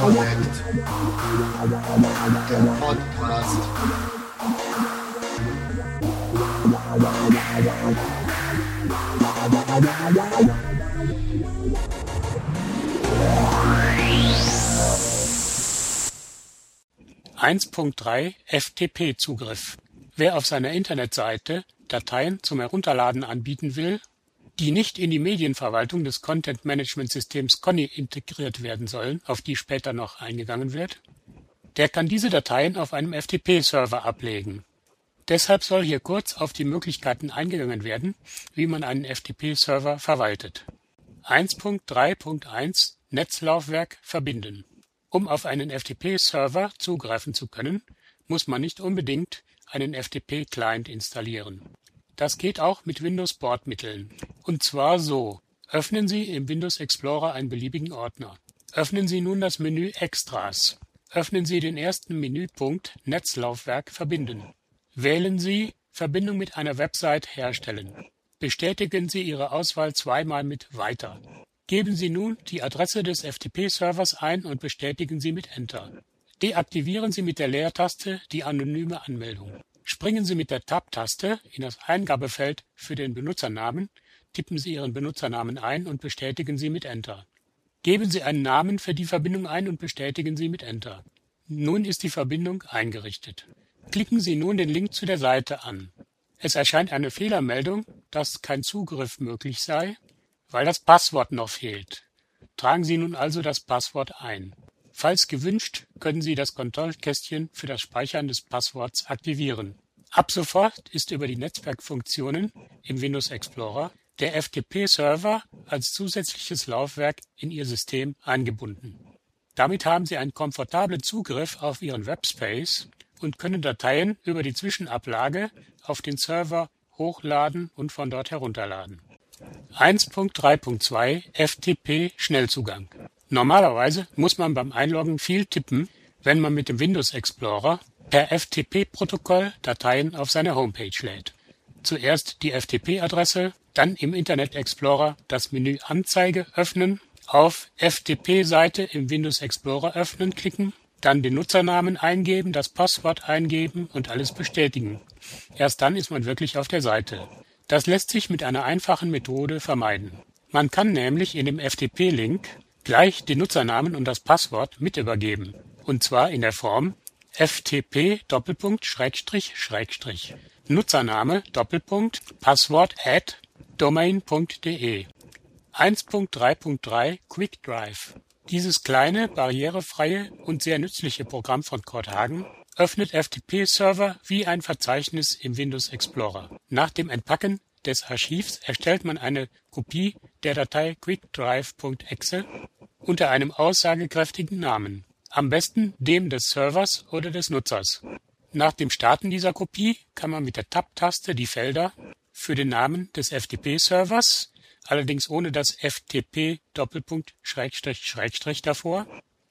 Connect. Der Podcast. Eins Punkt drei FTP-Zugriff Wer auf seiner Internetseite Dateien zum Herunterladen anbieten will, die nicht in die Medienverwaltung des Content-Management-Systems Conny integriert werden sollen, auf die später noch eingegangen wird, der kann diese Dateien auf einem FTP-Server ablegen. Deshalb soll hier kurz auf die Möglichkeiten eingegangen werden, wie man einen FTP-Server verwaltet. 1.3.1 Netzlaufwerk verbinden Um auf einen FTP-Server zugreifen zu können, muss man nicht unbedingt einen FTP-Client installieren. Das geht auch mit Windows-Bordmitteln. Und zwar so: Öffnen Sie im Windows Explorer einen beliebigen Ordner. Öffnen Sie nun das Menü Extras. Öffnen Sie den ersten Menüpunkt Netzlaufwerk verbinden. Wählen Sie Verbindung mit einer Website herstellen. Bestätigen Sie Ihre Auswahl zweimal mit Weiter. Geben Sie nun die Adresse des FTP-Servers ein und bestätigen Sie mit Enter. Deaktivieren Sie mit der Leertaste die anonyme Anmeldung. Springen Sie mit der Tab-Taste in das Eingabefeld für den Benutzernamen, tippen Sie Ihren Benutzernamen ein und bestätigen Sie mit Enter. Geben Sie einen Namen für die Verbindung ein und bestätigen Sie mit Enter. Nun ist die Verbindung eingerichtet. Klicken Sie nun den Link zu der Seite an. Es erscheint eine Fehlermeldung, dass kein Zugriff möglich sei, weil das Passwort noch fehlt. Tragen Sie nun also das Passwort ein. Falls gewünscht, können Sie das Kontrollkästchen für das Speichern des Passworts aktivieren. Ab sofort ist über die Netzwerkfunktionen im Windows Explorer der FTP-Server als zusätzliches Laufwerk in Ihr System eingebunden. Damit haben Sie einen komfortablen Zugriff auf Ihren Webspace und können Dateien über die Zwischenablage auf den Server hochladen und von dort herunterladen. 1.3.2 FTP Schnellzugang Normalerweise muss man beim Einloggen viel tippen, wenn man mit dem Windows Explorer per FTP-Protokoll Dateien auf seine Homepage lädt. Zuerst die FTP-Adresse, dann im Internet Explorer das Menü Anzeige öffnen, auf FTP-Seite im Windows Explorer öffnen klicken, dann den Nutzernamen eingeben, das Passwort eingeben und alles bestätigen. Erst dann ist man wirklich auf der Seite. Das lässt sich mit einer einfachen Methode vermeiden. Man kann nämlich in dem FTP-Link gleich den Nutzernamen und das Passwort mit übergeben, und zwar in der Form ftp Nutzername Passwort at domain.de 1.3.3 QuickDrive Dieses kleine, barrierefreie und sehr nützliche Programm von Corthagen öffnet FTP-Server wie ein Verzeichnis im Windows Explorer. Nach dem Entpacken des Archivs erstellt man eine Kopie der Datei quickdrive.exe unter einem aussagekräftigen Namen, am besten dem des Servers oder des Nutzers. Nach dem Starten dieser Kopie kann man mit der Tab-Taste die Felder für den Namen des FTP-Servers, allerdings ohne das FTP Doppelpunkt Schrägstrich Schrägstrich davor,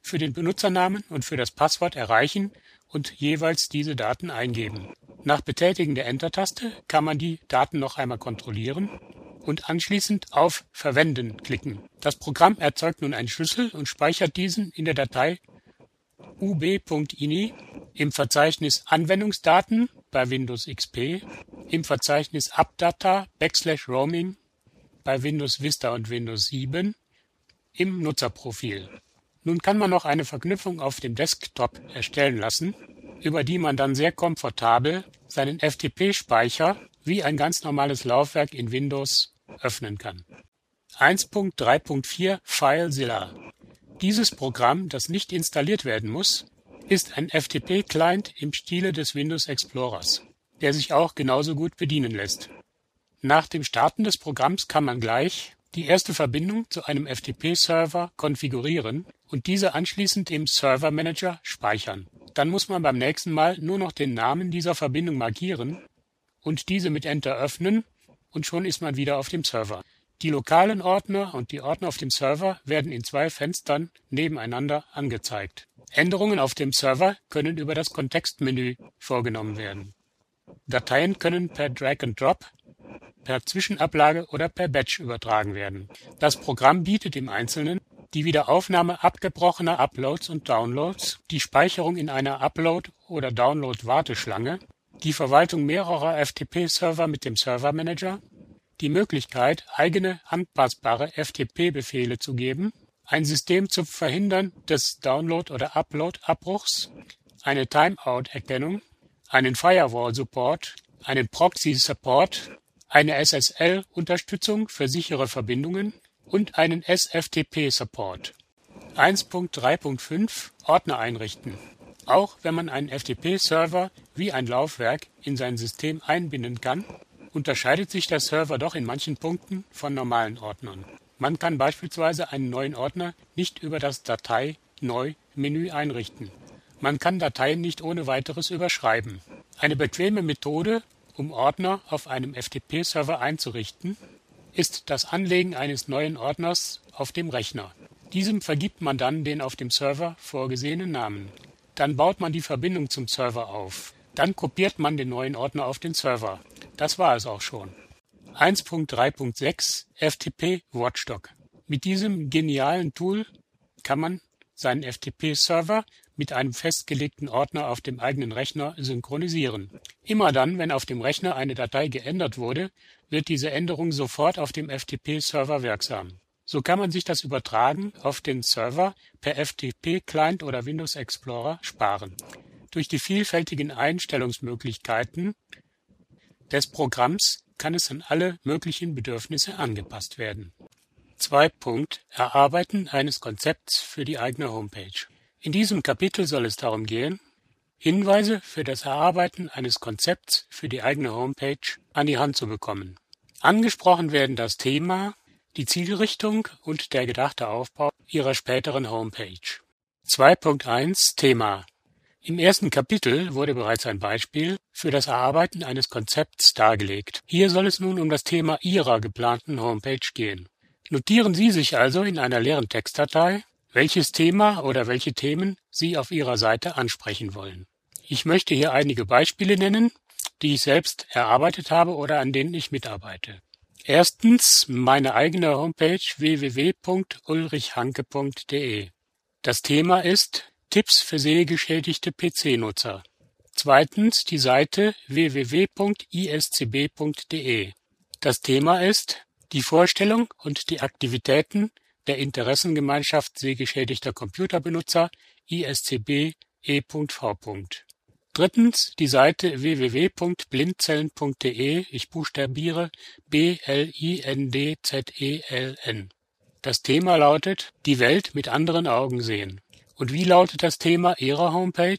für den Benutzernamen und für das Passwort erreichen und jeweils diese Daten eingeben. Nach Betätigen der Enter-Taste kann man die Daten noch einmal kontrollieren und anschließend auf Verwenden klicken. Das Programm erzeugt nun einen Schlüssel und speichert diesen in der Datei ub.ini im Verzeichnis Anwendungsdaten bei Windows XP, im Verzeichnis AppData backslash Roaming bei Windows Vista und Windows 7, im Nutzerprofil. Nun kann man noch eine Verknüpfung auf dem Desktop erstellen lassen, über die man dann sehr komfortabel seinen FTP-Speicher wie ein ganz normales Laufwerk in Windows öffnen kann. 1.3.4 FileZilla Dieses Programm, das nicht installiert werden muss, ist ein FTP-Client im Stile des Windows Explorers, der sich auch genauso gut bedienen lässt. Nach dem Starten des Programms kann man gleich die erste Verbindung zu einem FTP-Server konfigurieren und diese anschließend im Server Manager speichern. Dann muss man beim nächsten Mal nur noch den Namen dieser Verbindung markieren und diese mit Enter öffnen und schon ist man wieder auf dem Server. Die lokalen Ordner und die Ordner auf dem Server werden in zwei Fenstern nebeneinander angezeigt. Änderungen auf dem Server können über das Kontextmenü vorgenommen werden. Dateien können per Drag and Drop, per Zwischenablage oder per Batch übertragen werden. Das Programm bietet im Einzelnen die Wiederaufnahme abgebrochener Uploads und Downloads, die Speicherung in einer Upload oder Download-Warteschlange, die Verwaltung mehrerer FTP-Server mit dem Servermanager, die Möglichkeit, eigene anpassbare FTP-Befehle zu geben, ein System zum Verhindern des Download- oder Upload-Abbruchs, eine Timeout-Erkennung, einen Firewall-Support, einen Proxy-Support, eine SSL-Unterstützung für sichere Verbindungen und einen SFTP-Support. 1.3.5 Ordner einrichten. Auch wenn man einen FTP-Server wie ein Laufwerk in sein System einbinden kann, unterscheidet sich der Server doch in manchen Punkten von normalen Ordnern. Man kann beispielsweise einen neuen Ordner nicht über das Datei-Neu-Menü einrichten. Man kann Dateien nicht ohne weiteres überschreiben. Eine bequeme Methode, um Ordner auf einem FTP-Server einzurichten, ist das Anlegen eines neuen Ordners auf dem Rechner. Diesem vergibt man dann den auf dem Server vorgesehenen Namen. Dann baut man die Verbindung zum Server auf. Dann kopiert man den neuen Ordner auf den Server. Das war es auch schon. 1.3.6 FTP Watchdog. Mit diesem genialen Tool kann man seinen FTP-Server mit einem festgelegten Ordner auf dem eigenen Rechner synchronisieren. Immer dann, wenn auf dem Rechner eine Datei geändert wurde, wird diese Änderung sofort auf dem FTP-Server wirksam. So kann man sich das Übertragen auf den Server per FTP-Client oder Windows Explorer sparen. Durch die vielfältigen Einstellungsmöglichkeiten des Programms kann es an alle möglichen Bedürfnisse angepasst werden. 2. Erarbeiten eines Konzepts für die eigene Homepage. In diesem Kapitel soll es darum gehen, Hinweise für das Erarbeiten eines Konzepts für die eigene Homepage an die Hand zu bekommen. Angesprochen werden das Thema, die Zielrichtung und der gedachte Aufbau Ihrer späteren Homepage. 2.1 Thema Im ersten Kapitel wurde bereits ein Beispiel für das Erarbeiten eines Konzepts dargelegt. Hier soll es nun um das Thema Ihrer geplanten Homepage gehen. Notieren Sie sich also in einer leeren Textdatei, welches Thema oder welche Themen Sie auf Ihrer Seite ansprechen wollen. Ich möchte hier einige Beispiele nennen, die ich selbst erarbeitet habe oder an denen ich mitarbeite. Erstens meine eigene Homepage www.ulrichhanke.de. Das Thema ist Tipps für sehgeschädigte PC-Nutzer. Zweitens die Seite www.iscb.de. Das Thema ist die Vorstellung und die Aktivitäten der Interessengemeinschaft sehgeschädigter Computerbenutzer ISCB E.V. Drittens die Seite www.blinzeln.de, ich buchstabiere B-L-I-N-D-Z-E-L-N. Das Thema lautet Die Welt mit anderen Augen sehen. Und wie lautet das Thema Ihrer Homepage?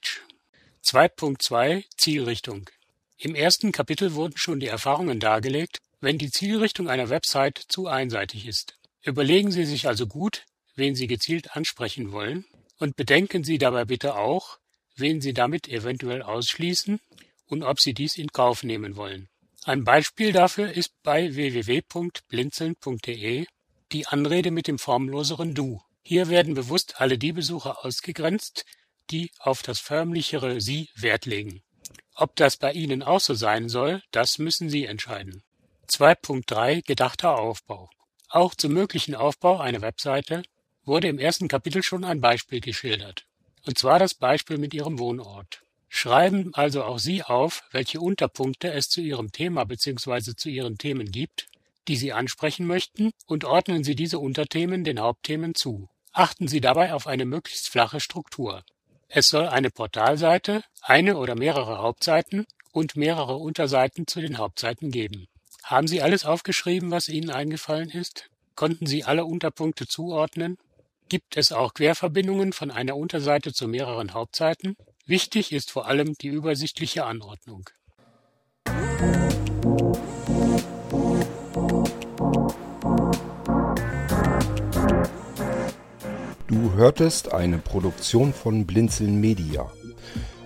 2.2 Zielrichtung. Im ersten Kapitel wurden schon die Erfahrungen dargelegt, wenn die Zielrichtung einer Website zu einseitig ist. Überlegen Sie sich also gut, wen Sie gezielt ansprechen wollen, und bedenken Sie dabei bitte auch, wen Sie damit eventuell ausschließen und ob Sie dies in Kauf nehmen wollen. Ein Beispiel dafür ist bei www.blinzeln.de die Anrede mit dem formloseren Du. Hier werden bewusst alle die Besucher ausgegrenzt, die auf das förmlichere Sie Wert legen. Ob das bei Ihnen auch so sein soll, das müssen Sie entscheiden. 2.3 Gedachter Aufbau. Auch zum möglichen Aufbau einer Webseite wurde im ersten Kapitel schon ein Beispiel geschildert, und zwar das Beispiel mit Ihrem Wohnort. Schreiben also auch Sie auf, welche Unterpunkte es zu Ihrem Thema bzw. zu Ihren Themen gibt, die Sie ansprechen möchten, und ordnen Sie diese Unterthemen den Hauptthemen zu. Achten Sie dabei auf eine möglichst flache Struktur. Es soll eine Portalseite, eine oder mehrere Hauptseiten und mehrere Unterseiten zu den Hauptseiten geben. Haben Sie alles aufgeschrieben, was Ihnen eingefallen ist? Konnten Sie alle Unterpunkte zuordnen? Gibt es auch Querverbindungen von einer Unterseite zu mehreren Hauptseiten? Wichtig ist vor allem die übersichtliche Anordnung. Du hörtest eine Produktion von Blinzeln Media.